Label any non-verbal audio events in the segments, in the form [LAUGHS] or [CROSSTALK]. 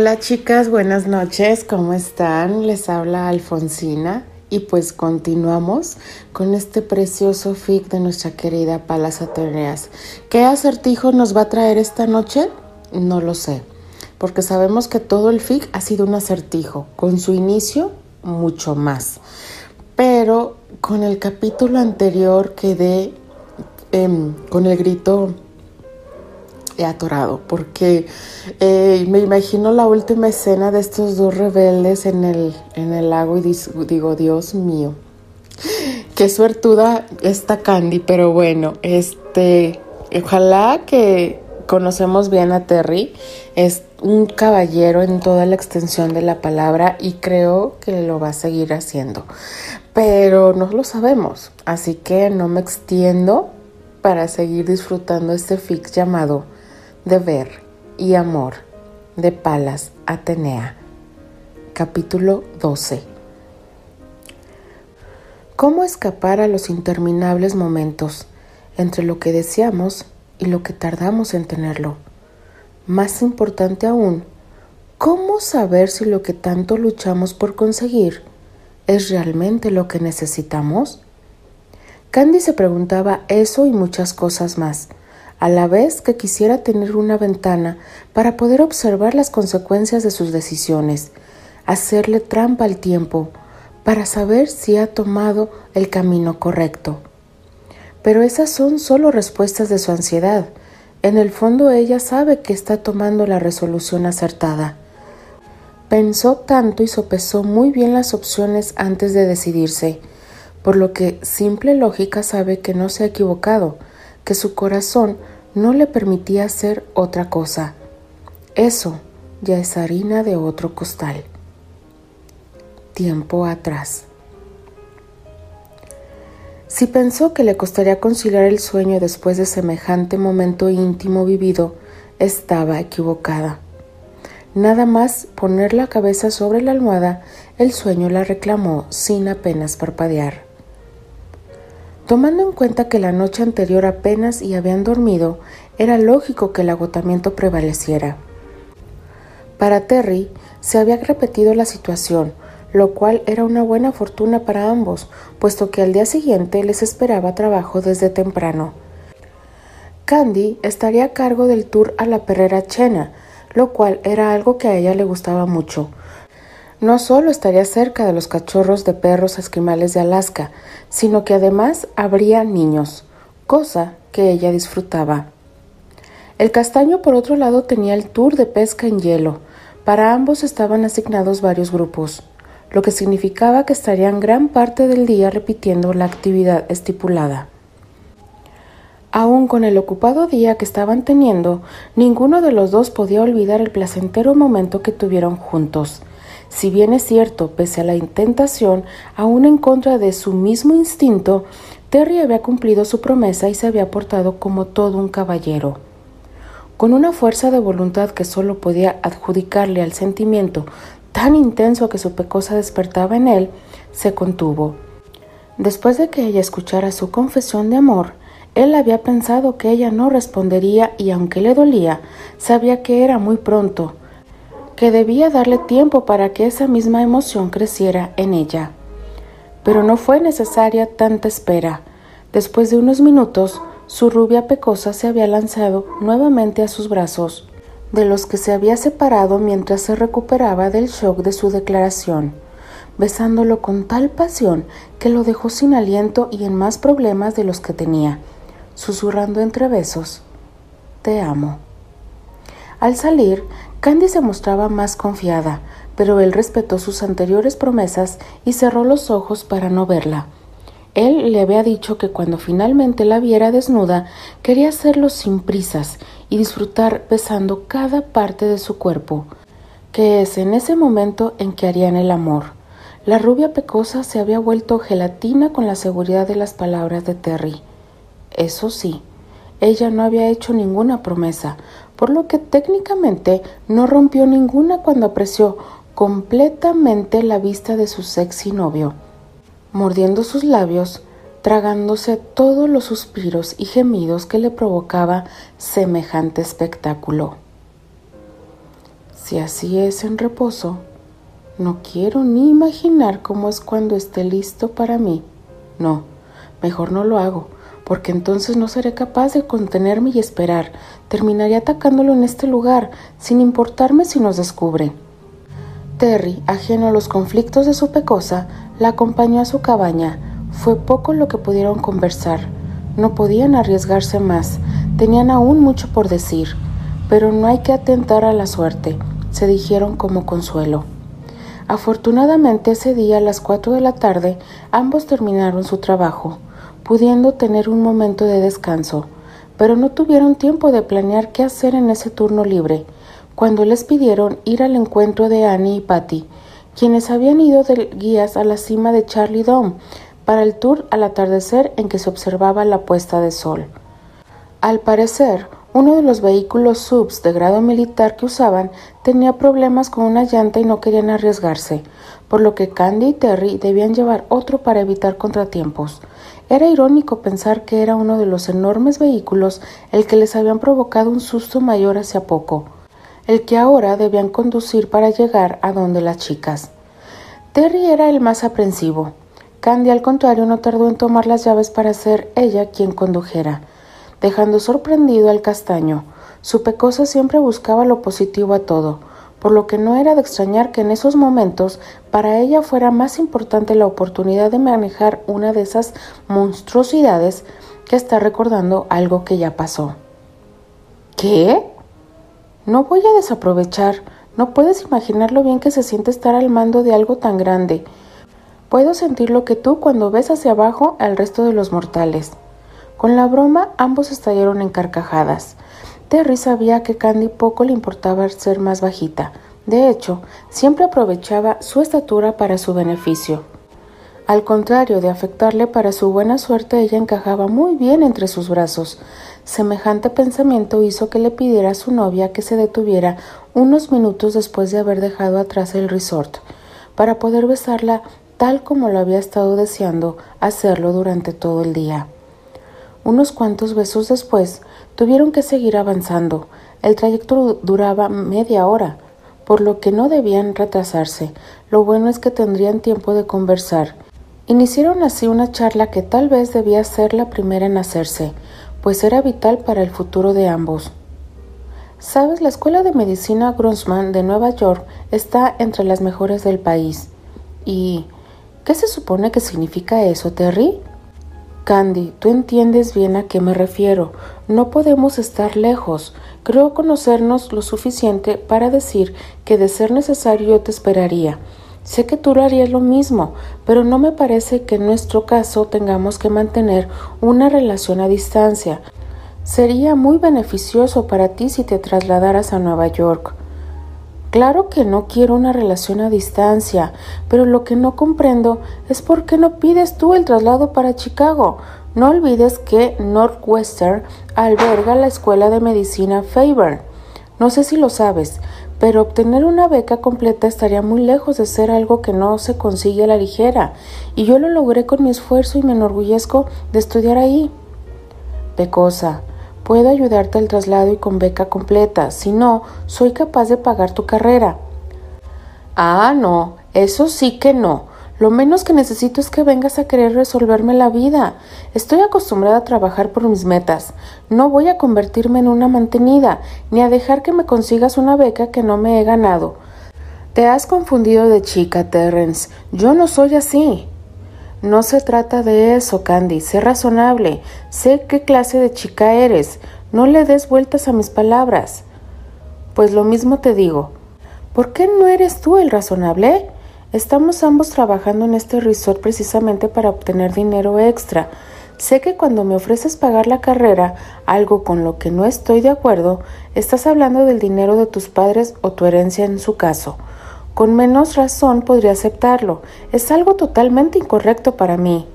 Hola chicas, buenas noches, ¿cómo están? Les habla Alfonsina y pues continuamos con este precioso fic de nuestra querida Palas Ateneas. ¿Qué acertijo nos va a traer esta noche? No lo sé, porque sabemos que todo el fic ha sido un acertijo, con su inicio mucho más. Pero con el capítulo anterior quedé em, con el grito he atorado, porque eh, me imagino la última escena de estos dos rebeldes en el, en el lago y digo, Dios mío, qué suertuda está Candy, pero bueno, este, ojalá que conocemos bien a Terry, es un caballero en toda la extensión de la palabra y creo que lo va a seguir haciendo, pero no lo sabemos, así que no me extiendo para seguir disfrutando este fix llamado Deber y Amor de Palas Atenea. Capítulo 12. ¿Cómo escapar a los interminables momentos entre lo que deseamos y lo que tardamos en tenerlo? Más importante aún, ¿cómo saber si lo que tanto luchamos por conseguir es realmente lo que necesitamos? Candy se preguntaba eso y muchas cosas más a la vez que quisiera tener una ventana para poder observar las consecuencias de sus decisiones, hacerle trampa al tiempo, para saber si ha tomado el camino correcto. Pero esas son solo respuestas de su ansiedad. En el fondo ella sabe que está tomando la resolución acertada. Pensó tanto y sopesó muy bien las opciones antes de decidirse, por lo que simple lógica sabe que no se ha equivocado, que su corazón no le permitía hacer otra cosa. Eso ya es harina de otro costal. Tiempo atrás. Si pensó que le costaría conciliar el sueño después de semejante momento íntimo vivido, estaba equivocada. Nada más poner la cabeza sobre la almohada, el sueño la reclamó sin apenas parpadear. Tomando en cuenta que la noche anterior apenas y habían dormido, era lógico que el agotamiento prevaleciera. Para Terry se había repetido la situación, lo cual era una buena fortuna para ambos, puesto que al día siguiente les esperaba trabajo desde temprano. Candy estaría a cargo del tour a la perrera Chena, lo cual era algo que a ella le gustaba mucho, no solo estaría cerca de los cachorros de perros esquimales de Alaska, sino que además habría niños, cosa que ella disfrutaba. El castaño, por otro lado, tenía el tour de pesca en hielo. Para ambos estaban asignados varios grupos, lo que significaba que estarían gran parte del día repitiendo la actividad estipulada. Aún con el ocupado día que estaban teniendo, ninguno de los dos podía olvidar el placentero momento que tuvieron juntos. Si bien es cierto, pese a la intentación, aún en contra de su mismo instinto, Terry había cumplido su promesa y se había portado como todo un caballero. Con una fuerza de voluntad que solo podía adjudicarle al sentimiento tan intenso que su pecosa despertaba en él, se contuvo. Después de que ella escuchara su confesión de amor, él había pensado que ella no respondería y aunque le dolía, sabía que era muy pronto, que debía darle tiempo para que esa misma emoción creciera en ella. Pero no fue necesaria tanta espera. Después de unos minutos, su rubia pecosa se había lanzado nuevamente a sus brazos, de los que se había separado mientras se recuperaba del shock de su declaración, besándolo con tal pasión que lo dejó sin aliento y en más problemas de los que tenía, susurrando entre besos, Te amo. Al salir, Candy se mostraba más confiada, pero él respetó sus anteriores promesas y cerró los ojos para no verla. Él le había dicho que cuando finalmente la viera desnuda, quería hacerlo sin prisas y disfrutar besando cada parte de su cuerpo, que es en ese momento en que harían el amor. La rubia pecosa se había vuelto gelatina con la seguridad de las palabras de Terry. Eso sí, ella no había hecho ninguna promesa, por lo que técnicamente no rompió ninguna cuando apreció completamente la vista de su sexy novio, mordiendo sus labios, tragándose todos los suspiros y gemidos que le provocaba semejante espectáculo. Si así es en reposo, no quiero ni imaginar cómo es cuando esté listo para mí. No, mejor no lo hago, porque entonces no seré capaz de contenerme y esperar. Terminaré atacándolo en este lugar, sin importarme si nos descubre. Terry, ajeno a los conflictos de su pecosa, la acompañó a su cabaña. Fue poco lo que pudieron conversar. No podían arriesgarse más. Tenían aún mucho por decir. Pero no hay que atentar a la suerte, se dijeron como consuelo. Afortunadamente ese día a las cuatro de la tarde ambos terminaron su trabajo, pudiendo tener un momento de descanso, pero no tuvieron tiempo de planear qué hacer en ese turno libre, cuando les pidieron ir al encuentro de Annie y Patty, quienes habían ido de guías a la cima de Charlie Dome para el tour al atardecer en que se observaba la puesta de sol. Al parecer, uno de los vehículos subs de grado militar que usaban tenía problemas con una llanta y no querían arriesgarse, por lo que Candy y Terry debían llevar otro para evitar contratiempos. Era irónico pensar que era uno de los enormes vehículos el que les habían provocado un susto mayor hace poco, el que ahora debían conducir para llegar a donde las chicas. Terry era el más aprensivo. Candy, al contrario, no tardó en tomar las llaves para ser ella quien condujera dejando sorprendido al castaño. Su pecosa siempre buscaba lo positivo a todo, por lo que no era de extrañar que en esos momentos para ella fuera más importante la oportunidad de manejar una de esas monstruosidades que está recordando algo que ya pasó. ¿Qué? No voy a desaprovechar. No puedes imaginar lo bien que se siente estar al mando de algo tan grande. Puedo sentir lo que tú cuando ves hacia abajo al resto de los mortales. Con la broma ambos estallaron en carcajadas. Terry sabía que Candy poco le importaba ser más bajita. De hecho, siempre aprovechaba su estatura para su beneficio. Al contrario de afectarle para su buena suerte, ella encajaba muy bien entre sus brazos. Semejante pensamiento hizo que le pidiera a su novia que se detuviera unos minutos después de haber dejado atrás el resort, para poder besarla tal como lo había estado deseando hacerlo durante todo el día. Unos cuantos besos después, tuvieron que seguir avanzando. El trayecto duraba media hora, por lo que no debían retrasarse. Lo bueno es que tendrían tiempo de conversar. Iniciaron así una charla que tal vez debía ser la primera en hacerse, pues era vital para el futuro de ambos. Sabes, la Escuela de Medicina Grossman de Nueva York está entre las mejores del país. ¿Y qué se supone que significa eso, Terry? Candy, tú entiendes bien a qué me refiero. No podemos estar lejos. Creo conocernos lo suficiente para decir que de ser necesario yo te esperaría. Sé que tú harías lo mismo, pero no me parece que en nuestro caso tengamos que mantener una relación a distancia. Sería muy beneficioso para ti si te trasladaras a Nueva York. Claro que no quiero una relación a distancia, pero lo que no comprendo es por qué no pides tú el traslado para Chicago. No olvides que Northwestern alberga la Escuela de Medicina Faber. No sé si lo sabes, pero obtener una beca completa estaría muy lejos de ser algo que no se consigue a la ligera, y yo lo logré con mi esfuerzo y me enorgullezco de estudiar ahí. Pecosa, Puedo ayudarte al traslado y con beca completa. Si no, soy capaz de pagar tu carrera. Ah, no, eso sí que no. Lo menos que necesito es que vengas a querer resolverme la vida. Estoy acostumbrada a trabajar por mis metas. No voy a convertirme en una mantenida, ni a dejar que me consigas una beca que no me he ganado. Te has confundido de chica, Terrence. Yo no soy así. No se trata de eso, Candy. Sé razonable. Sé qué clase de chica eres. No le des vueltas a mis palabras. Pues lo mismo te digo. ¿Por qué no eres tú el razonable? Estamos ambos trabajando en este resort precisamente para obtener dinero extra. Sé que cuando me ofreces pagar la carrera, algo con lo que no estoy de acuerdo, estás hablando del dinero de tus padres o tu herencia en su caso. Con menos razón podría aceptarlo. Es algo totalmente incorrecto para mí.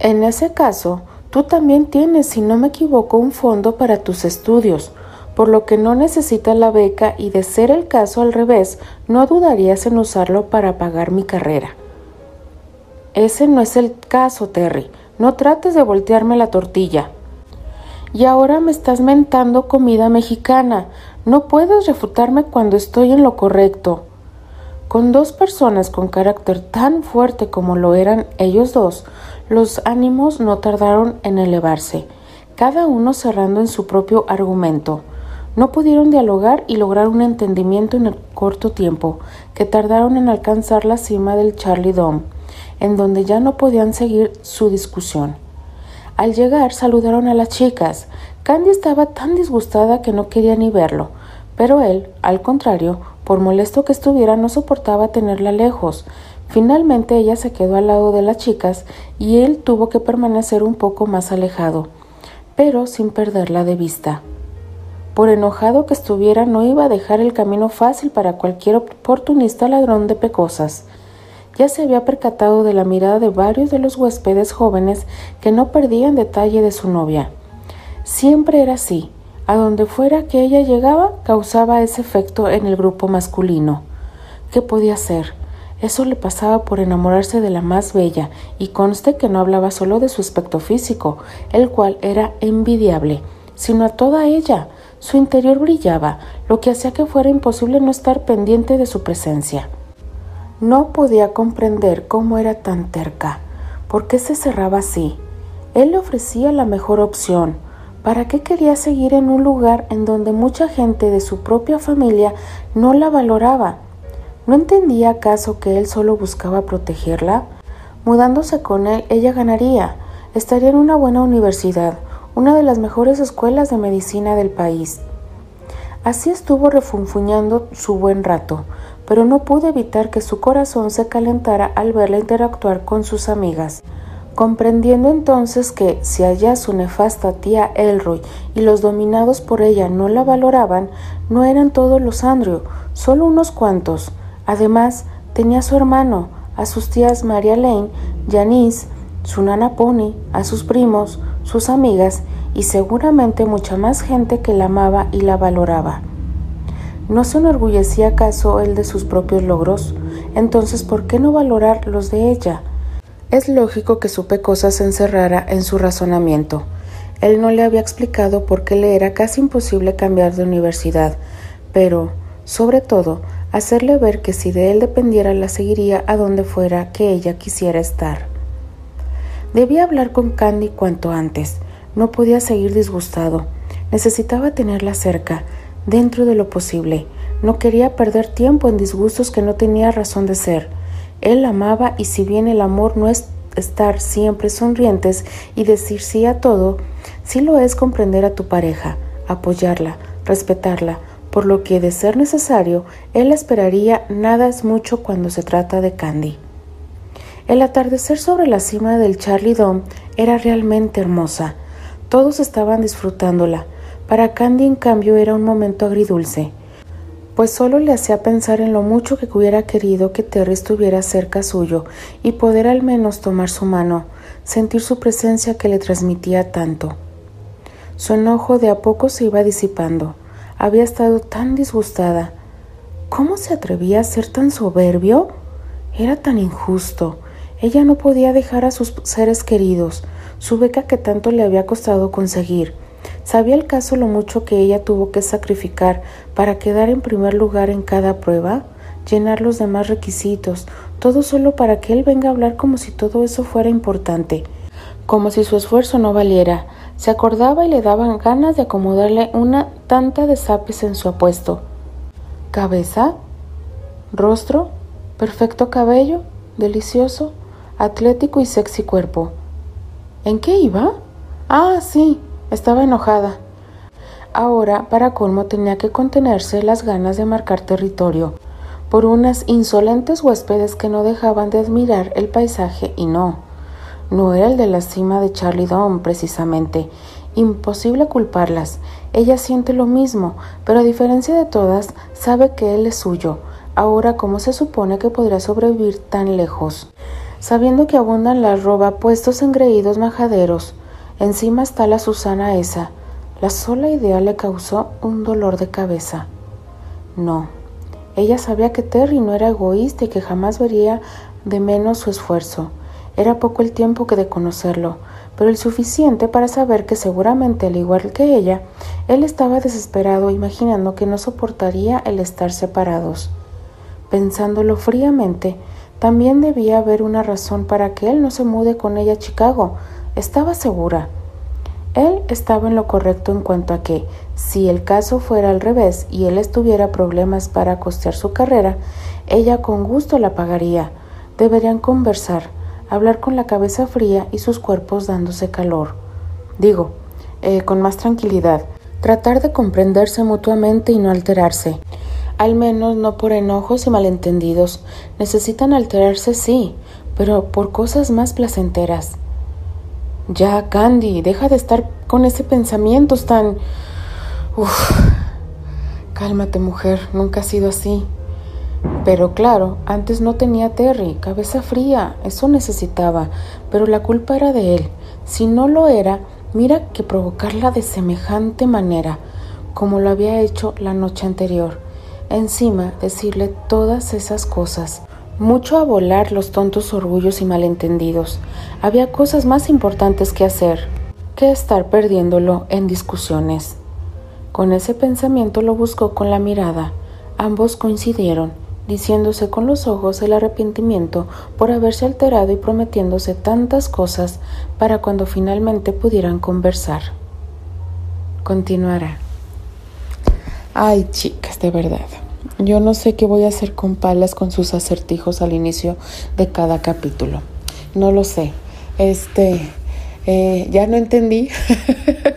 En ese caso, tú también tienes, si no me equivoco, un fondo para tus estudios, por lo que no necesitas la beca y de ser el caso al revés, no dudarías en usarlo para pagar mi carrera. Ese no es el caso, Terry. No trates de voltearme la tortilla. Y ahora me estás mentando comida mexicana. No puedes refutarme cuando estoy en lo correcto. Con dos personas con carácter tan fuerte como lo eran ellos dos, los ánimos no tardaron en elevarse, cada uno cerrando en su propio argumento. No pudieron dialogar y lograr un entendimiento en el corto tiempo que tardaron en alcanzar la cima del Charlie Dome, en donde ya no podían seguir su discusión. Al llegar saludaron a las chicas. Candy estaba tan disgustada que no quería ni verlo, pero él, al contrario, por molesto que estuviera, no soportaba tenerla lejos. Finalmente ella se quedó al lado de las chicas y él tuvo que permanecer un poco más alejado, pero sin perderla de vista. Por enojado que estuviera, no iba a dejar el camino fácil para cualquier oportunista ladrón de pecosas. Ya se había percatado de la mirada de varios de los huéspedes jóvenes que no perdían detalle de su novia. Siempre era así. A donde fuera que ella llegaba, causaba ese efecto en el grupo masculino. ¿Qué podía hacer? Eso le pasaba por enamorarse de la más bella, y conste que no hablaba solo de su aspecto físico, el cual era envidiable, sino a toda ella, su interior brillaba, lo que hacía que fuera imposible no estar pendiente de su presencia. No podía comprender cómo era tan terca, por qué se cerraba así. Él le ofrecía la mejor opción. ¿Para qué quería seguir en un lugar en donde mucha gente de su propia familia no la valoraba? ¿No entendía acaso que él solo buscaba protegerla? Mudándose con él, ella ganaría, estaría en una buena universidad, una de las mejores escuelas de medicina del país. Así estuvo refunfuñando su buen rato, pero no pudo evitar que su corazón se calentara al verla interactuar con sus amigas. Comprendiendo entonces que, si allá su nefasta tía Elroy y los dominados por ella no la valoraban, no eran todos los Andrew, solo unos cuantos. Además, tenía a su hermano, a sus tías Maria Lane, Janice, su nana Pony, a sus primos, sus amigas y seguramente mucha más gente que la amaba y la valoraba. ¿No se enorgullecía acaso él de sus propios logros? Entonces, ¿por qué no valorar los de ella? Es lógico que su pecosa se encerrara en su razonamiento. Él no le había explicado por qué le era casi imposible cambiar de universidad, pero, sobre todo, hacerle ver que si de él dependiera la seguiría a donde fuera que ella quisiera estar. Debía hablar con Candy cuanto antes. No podía seguir disgustado. Necesitaba tenerla cerca, dentro de lo posible. No quería perder tiempo en disgustos que no tenía razón de ser. Él amaba y si bien el amor no es estar siempre sonrientes y decir sí a todo, sí lo es comprender a tu pareja, apoyarla, respetarla, por lo que de ser necesario, él esperaría nada es mucho cuando se trata de Candy. El atardecer sobre la cima del Charlie Dome era realmente hermosa. Todos estaban disfrutándola. Para Candy, en cambio, era un momento agridulce, pues solo le hacía pensar en lo mucho que hubiera querido que Terry estuviera cerca suyo y poder al menos tomar su mano, sentir su presencia que le transmitía tanto. Su enojo de a poco se iba disipando. Había estado tan disgustada. ¿Cómo se atrevía a ser tan soberbio? Era tan injusto. Ella no podía dejar a sus seres queridos, su beca que tanto le había costado conseguir. ¿Sabía el caso lo mucho que ella tuvo que sacrificar para quedar en primer lugar en cada prueba? Llenar los demás requisitos, todo solo para que él venga a hablar como si todo eso fuera importante, como si su esfuerzo no valiera. Se acordaba y le daban ganas de acomodarle una tanta de zapes en su apuesto. ¿Cabeza? ¿Rostro? ¿Perfecto cabello? ¿Delicioso? atlético y sexy cuerpo. ¿En qué iba? Ah, sí, estaba enojada. Ahora, para colmo, tenía que contenerse las ganas de marcar territorio por unas insolentes huéspedes que no dejaban de admirar el paisaje y no. No era el de la cima de Charlie Dome, precisamente. Imposible culparlas. Ella siente lo mismo, pero a diferencia de todas, sabe que él es suyo. Ahora, ¿cómo se supone que podrá sobrevivir tan lejos? sabiendo que abundan las roba puestos engreídos majaderos. Encima está la Susana esa. La sola idea le causó un dolor de cabeza. No, ella sabía que Terry no era egoísta y que jamás vería de menos su esfuerzo. Era poco el tiempo que de conocerlo, pero el suficiente para saber que seguramente, al igual que ella, él estaba desesperado imaginando que no soportaría el estar separados. Pensándolo fríamente, también debía haber una razón para que él no se mude con ella a Chicago. Estaba segura. Él estaba en lo correcto en cuanto a que, si el caso fuera al revés y él estuviera problemas para costear su carrera, ella con gusto la pagaría. Deberían conversar, hablar con la cabeza fría y sus cuerpos dándose calor. Digo, eh, con más tranquilidad, tratar de comprenderse mutuamente y no alterarse. Al menos no por enojos y malentendidos. Necesitan alterarse, sí, pero por cosas más placenteras. Ya, Candy, deja de estar con ese pensamiento tan... Uf. Cálmate, mujer, nunca ha sido así. Pero claro, antes no tenía Terry, cabeza fría, eso necesitaba, pero la culpa era de él. Si no lo era, mira que provocarla de semejante manera, como lo había hecho la noche anterior. Encima, decirle todas esas cosas. Mucho a volar los tontos orgullos y malentendidos. Había cosas más importantes que hacer que estar perdiéndolo en discusiones. Con ese pensamiento lo buscó con la mirada. Ambos coincidieron, diciéndose con los ojos el arrepentimiento por haberse alterado y prometiéndose tantas cosas para cuando finalmente pudieran conversar. Continuará. Ay, chicas, de verdad. Yo no sé qué voy a hacer con Palas con sus acertijos al inicio de cada capítulo. No lo sé. Este, eh, ya no entendí.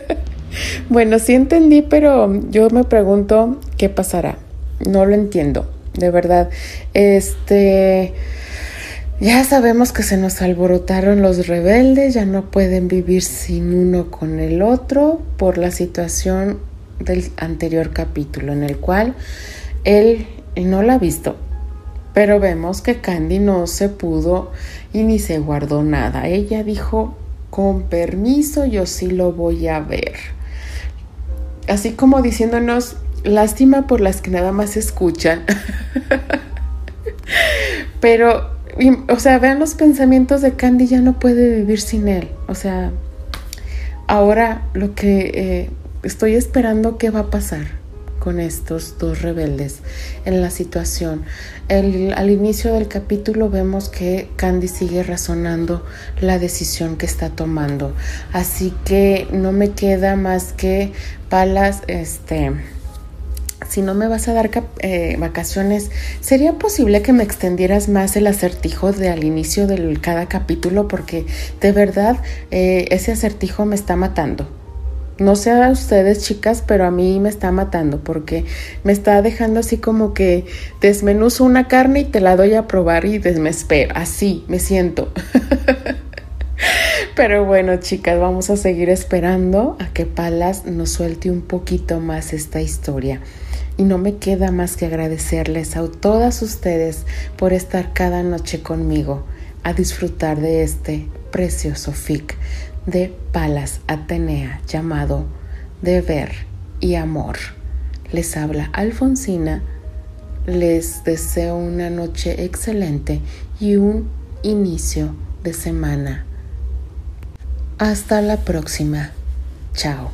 [LAUGHS] bueno, sí entendí, pero yo me pregunto qué pasará. No lo entiendo, de verdad. Este, ya sabemos que se nos alborotaron los rebeldes, ya no pueden vivir sin uno con el otro por la situación del anterior capítulo en el cual él no la ha visto, pero vemos que Candy no se pudo y ni se guardó nada. Ella dijo, con permiso, yo sí lo voy a ver. Así como diciéndonos, lástima por las que nada más escuchan. [LAUGHS] pero, o sea, vean los pensamientos de Candy, ya no puede vivir sin él. O sea, ahora lo que eh, estoy esperando qué va a pasar con estos dos rebeldes en la situación. al inicio del capítulo vemos que Candy sigue razonando la decisión que está tomando. Así que no me queda más que palas, este, si no me vas a dar eh, vacaciones, ¿sería posible que me extendieras más el acertijo de al inicio de cada capítulo? Porque de verdad eh, ese acertijo me está matando. No sé a ustedes, chicas, pero a mí me está matando porque me está dejando así como que desmenuzo una carne y te la doy a probar y me espero. Así me siento. [LAUGHS] pero bueno, chicas, vamos a seguir esperando a que Palas nos suelte un poquito más esta historia. Y no me queda más que agradecerles a todas ustedes por estar cada noche conmigo a disfrutar de este precioso fic de Palas Atenea llamado Deber y Amor. Les habla Alfonsina. Les deseo una noche excelente y un inicio de semana. Hasta la próxima. Chao.